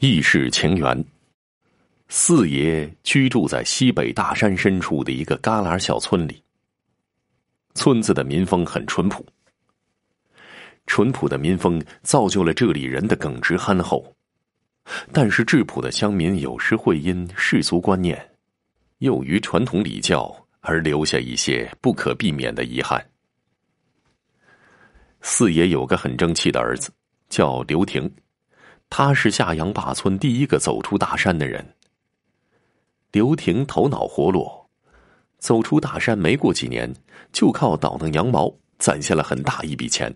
异世情缘。四爷居住在西北大山深处的一个旮旯小村里。村子的民风很淳朴，淳朴的民风造就了这里人的耿直憨厚。但是质朴的乡民有时会因世俗观念，囿于传统礼教而留下一些不可避免的遗憾。四爷有个很争气的儿子，叫刘婷。他是下阳坝村第一个走出大山的人。刘婷头脑活络，走出大山没过几年，就靠倒腾羊毛攒下了很大一笔钱。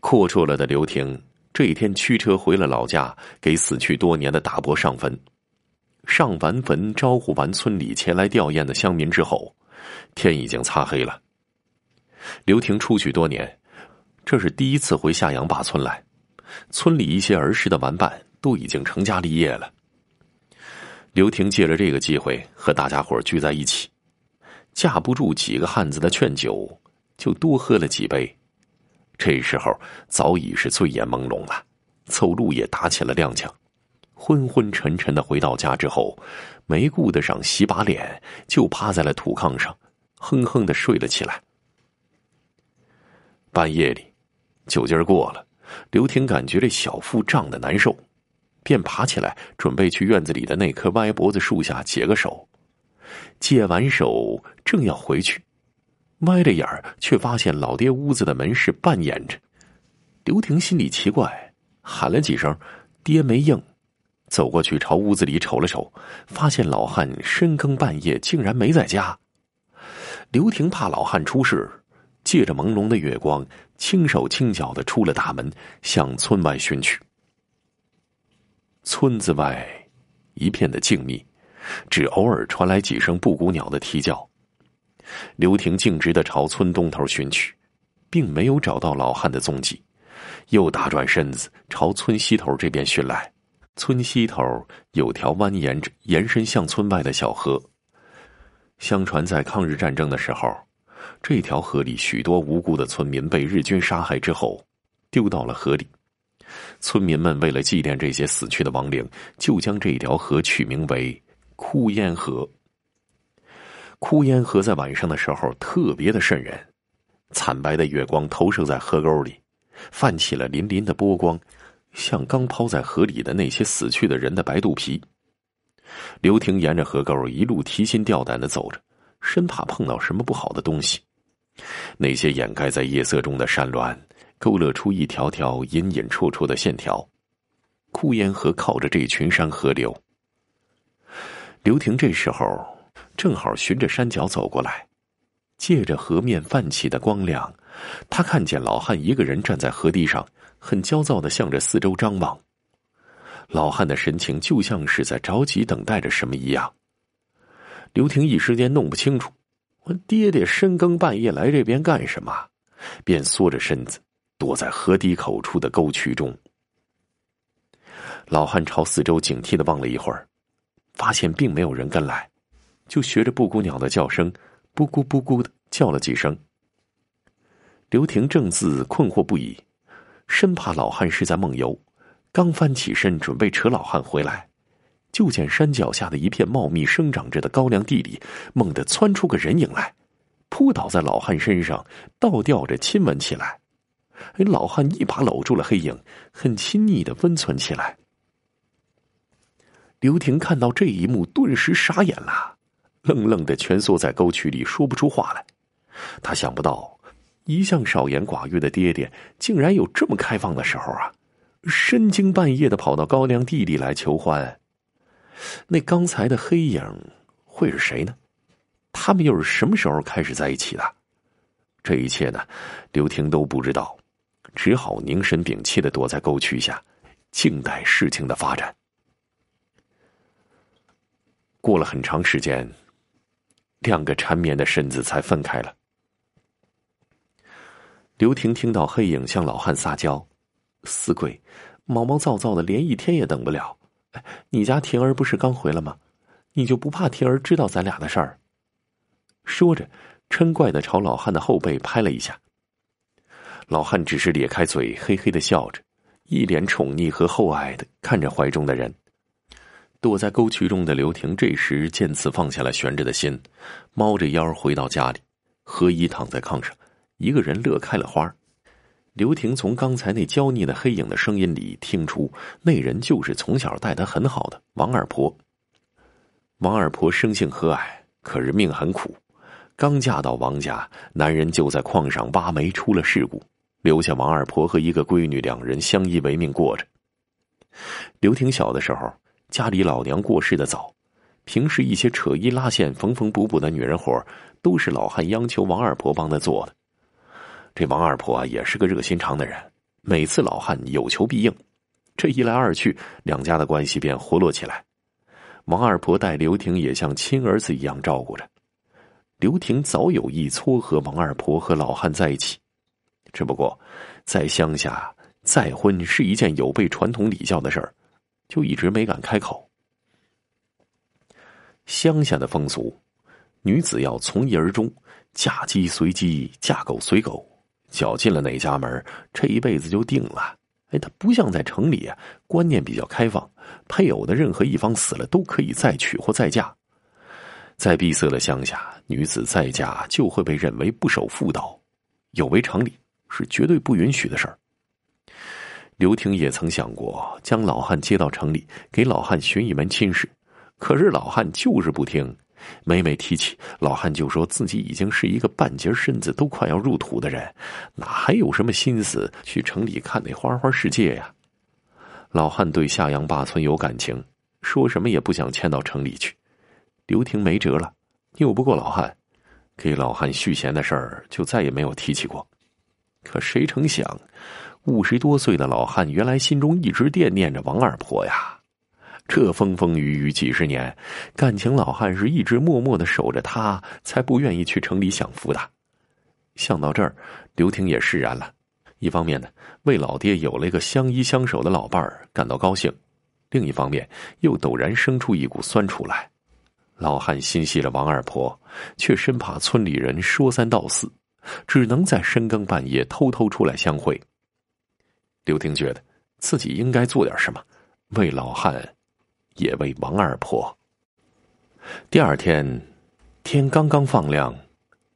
阔绰了的刘婷这一天驱车回了老家，给死去多年的大伯上坟。上完坟，招呼完村里前来吊唁的乡民之后，天已经擦黑了。刘婷出去多年，这是第一次回下阳坝村来。村里一些儿时的玩伴都已经成家立业了。刘婷借着这个机会和大家伙聚在一起，架不住几个汉子的劝酒，就多喝了几杯。这时候早已是醉眼朦胧了，走路也打起了踉跄，昏昏沉沉的回到家之后，没顾得上洗把脸，就趴在了土炕上，哼哼的睡了起来。半夜里，酒劲儿过了。刘婷感觉这小腹胀得难受，便爬起来准备去院子里的那棵歪脖子树下解个手。解完手，正要回去，歪着眼儿却发现老爹屋子的门是半掩着。刘婷心里奇怪，喊了几声，爹没应，走过去朝屋子里瞅了瞅，发现老汉深更半夜竟然没在家。刘婷怕老汉出事。借着朦胧的月光，轻手轻脚的出了大门，向村外寻去。村子外一片的静谧，只偶尔传来几声布谷鸟的啼叫。刘婷径直的朝村东头寻去，并没有找到老汉的踪迹，又打转身子朝村西头这边寻来。村西头有条蜿蜒着延伸向村外的小河，相传在抗日战争的时候。这条河里许多无辜的村民被日军杀害之后，丢到了河里。村民们为了纪念这些死去的亡灵，就将这条河取名为“枯烟河”。枯烟河在晚上的时候特别的瘆人，惨白的月光投射在河沟里，泛起了粼粼的波光，像刚抛在河里的那些死去的人的白肚皮。刘婷沿着河沟一路提心吊胆的走着。生怕碰到什么不好的东西，那些掩盖在夜色中的山峦，勾勒出一条条隐隐绰绰的线条。枯烟河靠着这群山河流。刘婷这时候正好循着山脚走过来，借着河面泛起的光亮，他看见老汉一个人站在河堤上，很焦躁的向着四周张望。老汉的神情就像是在着急等待着什么一样。刘婷一时间弄不清楚，我爹爹深更半夜来这边干什么？便缩着身子躲在河堤口处的沟渠中。老汉朝四周警惕的望了一会儿，发现并没有人跟来，就学着布谷鸟的叫声，布咕布咕的叫了几声。刘婷正自困惑不已，生怕老汉是在梦游，刚翻起身准备扯老汉回来。就见山脚下的一片茂密生长着的高粱地里，猛地窜出个人影来，扑倒在老汉身上，倒吊着亲吻起来。老汉一把搂住了黑影，很亲昵的温存起来。刘婷看到这一幕，顿时傻眼了，愣愣的蜷缩在沟渠里，说不出话来。他想不到，一向少言寡语的爹爹，竟然有这么开放的时候啊！深更半夜的跑到高粱地里来求欢。那刚才的黑影会是谁呢？他们又是什么时候开始在一起的？这一切呢，刘婷都不知道，只好凝神屏气的躲在沟渠下，静待事情的发展。过了很长时间，两个缠绵的身子才分开了。刘婷听到黑影向老汉撒娇：“死鬼，毛毛躁躁的，连一天也等不了。”你家婷儿不是刚回来吗？你就不怕婷儿知道咱俩的事儿？说着，嗔怪的朝老汉的后背拍了一下。老汉只是咧开嘴，嘿嘿的笑着，一脸宠溺和厚爱的看着怀中的人。躲在沟渠中的刘婷这时见此放下了悬着的心，猫着腰回到家里，何衣躺在炕上，一个人乐开了花。刘婷从刚才那娇腻的黑影的声音里听出，那人就是从小待她很好的王二婆。王二婆生性和蔼，可是命很苦。刚嫁到王家，男人就在矿上挖煤出了事故，留下王二婆和一个闺女两人相依为命过着。刘婷小的时候，家里老娘过世的早，平时一些扯衣拉线、缝缝补补的女人活，都是老汉央求王二婆帮他做的。这王二婆啊，也是个热心肠的人，每次老汉有求必应，这一来二去，两家的关系便活络起来。王二婆待刘婷也像亲儿子一样照顾着。刘婷早有意撮合王二婆和老汉在一起，只不过在乡下再婚是一件有悖传统礼教的事儿，就一直没敢开口。乡下的风俗，女子要从一而终，嫁鸡随鸡，嫁狗随狗。搅进了哪家门，这一辈子就定了。哎，他不像在城里啊，观念比较开放，配偶的任何一方死了都可以再娶或再嫁。在闭塞的乡下，女子再嫁就会被认为不守妇道，有违常理，是绝对不允许的事儿。刘婷也曾想过将老汉接到城里，给老汉寻一门亲事，可是老汉就是不听。每每提起老汉，就说自己已经是一个半截身子都快要入土的人，哪还有什么心思去城里看那花花世界呀？老汉对下阳坝村有感情，说什么也不想迁到城里去。刘婷没辙了，拗不过老汉，给老汉续弦的事儿就再也没有提起过。可谁成想，五十多岁的老汉原来心中一直惦念着王二婆呀。这风风雨雨几十年，感情老汉是一直默默的守着他，才不愿意去城里享福的。想到这儿，刘婷也释然了。一方面呢，为老爹有了一个相依相守的老伴儿感到高兴；另一方面，又陡然生出一股酸楚来。老汉心系着王二婆，却生怕村里人说三道四，只能在深更半夜偷偷出来相会。刘婷觉得自己应该做点什么，为老汉。也为王二婆。第二天，天刚刚放亮，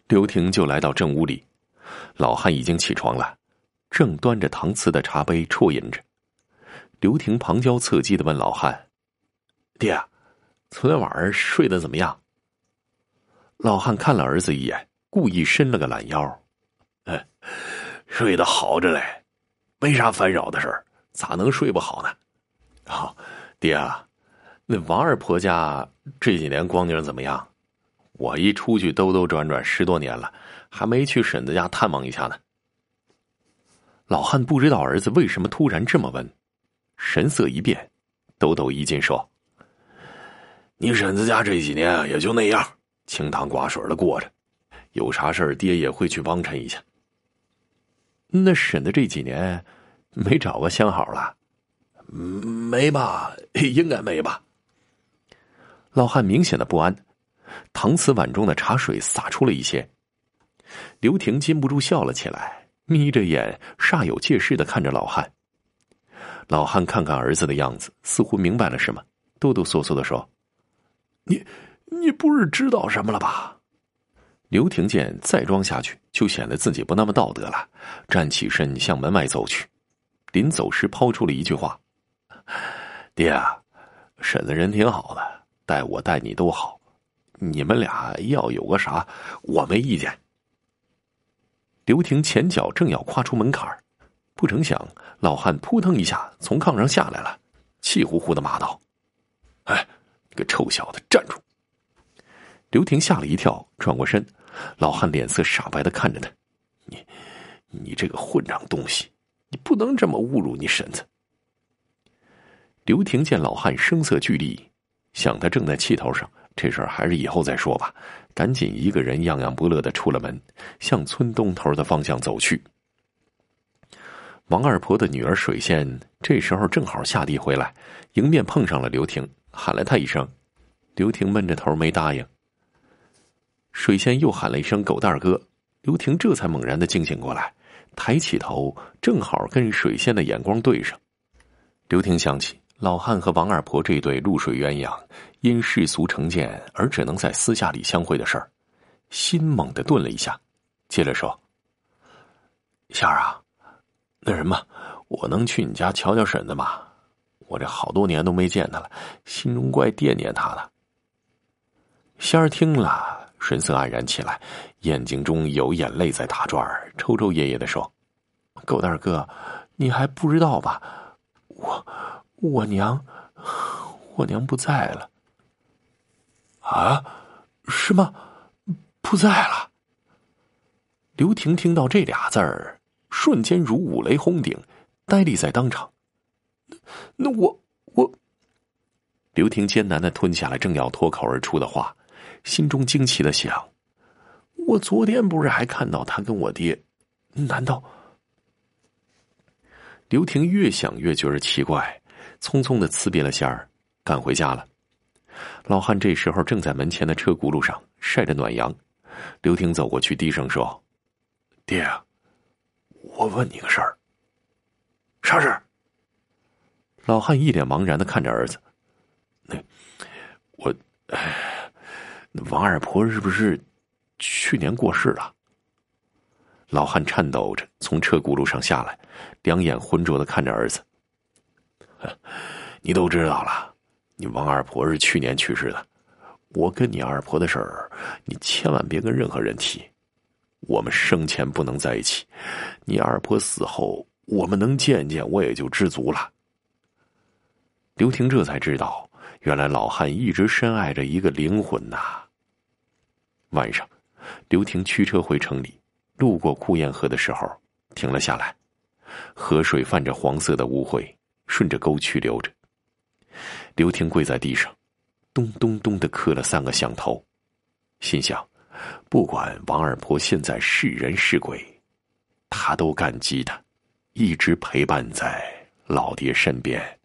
刘婷就来到正屋里。老汉已经起床了，正端着搪瓷的茶杯啜饮着。刘婷旁敲侧击的问老汉：“爹，昨天晚上睡得怎么样？”老汉看了儿子一眼，故意伸了个懒腰：“哎，睡得好着嘞，没啥烦扰的事儿，咋能睡不好呢？”“啊，爹啊。”那王二婆家这几年光景怎么样？我一出去兜兜转转十多年了，还没去婶子家探望一下呢。老汉不知道儿子为什么突然这么问，神色一变，抖抖衣襟说：“你婶子家这几年也就那样，清汤寡水的过着，有啥事儿爹也会去帮衬一下。那婶子这几年没找个相好了？没吧？应该没吧？”老汉明显的不安，搪瓷碗中的茶水洒出了一些。刘婷禁不住笑了起来，眯着眼，煞有介事的看着老汉。老汉看看儿子的样子，似乎明白了什么，哆哆嗦嗦的说：“你，你不是知道什么了吧？”刘婷见再装下去就显得自己不那么道德了，站起身向门外走去。临走时抛出了一句话：“爹啊，婶子人挺好的。”待我待你都好，你们俩要有个啥，我没意见。刘婷前脚正要跨出门槛不成想老汉扑腾一下从炕上下来了，气呼呼的骂道：“哎，你个臭小子，站住！”刘婷吓了一跳，转过身，老汉脸色煞白的看着他：“你，你这个混账东西，你不能这么侮辱你婶子。”刘婷见老汉声色俱厉。想他正在气头上，这事儿还是以后再说吧。赶紧一个人样样不乐的出了门，向村东头的方向走去。王二婆的女儿水仙这时候正好下地回来，迎面碰上了刘婷，喊了她一声。刘婷闷着头没答应。水仙又喊了一声“狗蛋哥”，刘婷这才猛然的惊醒过来，抬起头，正好跟水仙的眼光对上，刘婷想起老汉和王二婆这对露水鸳鸯因世俗成见而只能在私下里相会的事儿，心猛地顿了一下，接着说：“仙儿啊，那什么，我能去你家瞧瞧婶子吗？我这好多年都没见她了，心中怪惦念她的。”仙儿听了，神色黯然起来，眼睛中有眼泪在打转抽抽噎噎的说：“狗蛋哥，你还不知道吧？我，我娘，我娘不在了。”啊，是吗？不在了。刘婷听到这俩字儿，瞬间如五雷轰顶，呆立在当场。那我我，刘婷艰难的吞下了正要脱口而出的话。心中惊奇的想：“我昨天不是还看到他跟我爹？难道……”刘婷越想越觉得奇怪，匆匆的辞别了仙儿，赶回家了。老汉这时候正在门前的车轱辘上晒着暖阳。刘婷走过去，低声说：“爹，我问你个事儿。啥事儿？”老汉一脸茫然的看着儿子：“那我……哎。”王二婆是不是去年过世了？老汉颤抖着从车轱辘上下来，两眼浑浊的看着儿子。你都知道了，你王二婆是去年去世的。我跟你二婆的事儿，你千万别跟任何人提。我们生前不能在一起，你二婆死后，我们能见见，我也就知足了。刘婷这才知道，原来老汉一直深爱着一个灵魂呐。晚上，刘婷驱车回城里，路过枯堰河的时候，停了下来。河水泛着黄色的污秽，顺着沟渠流着。刘婷跪在地上，咚咚咚的磕了三个响头，心想：不管王二婆现在是人是鬼，他都感激她，一直陪伴在老爹身边。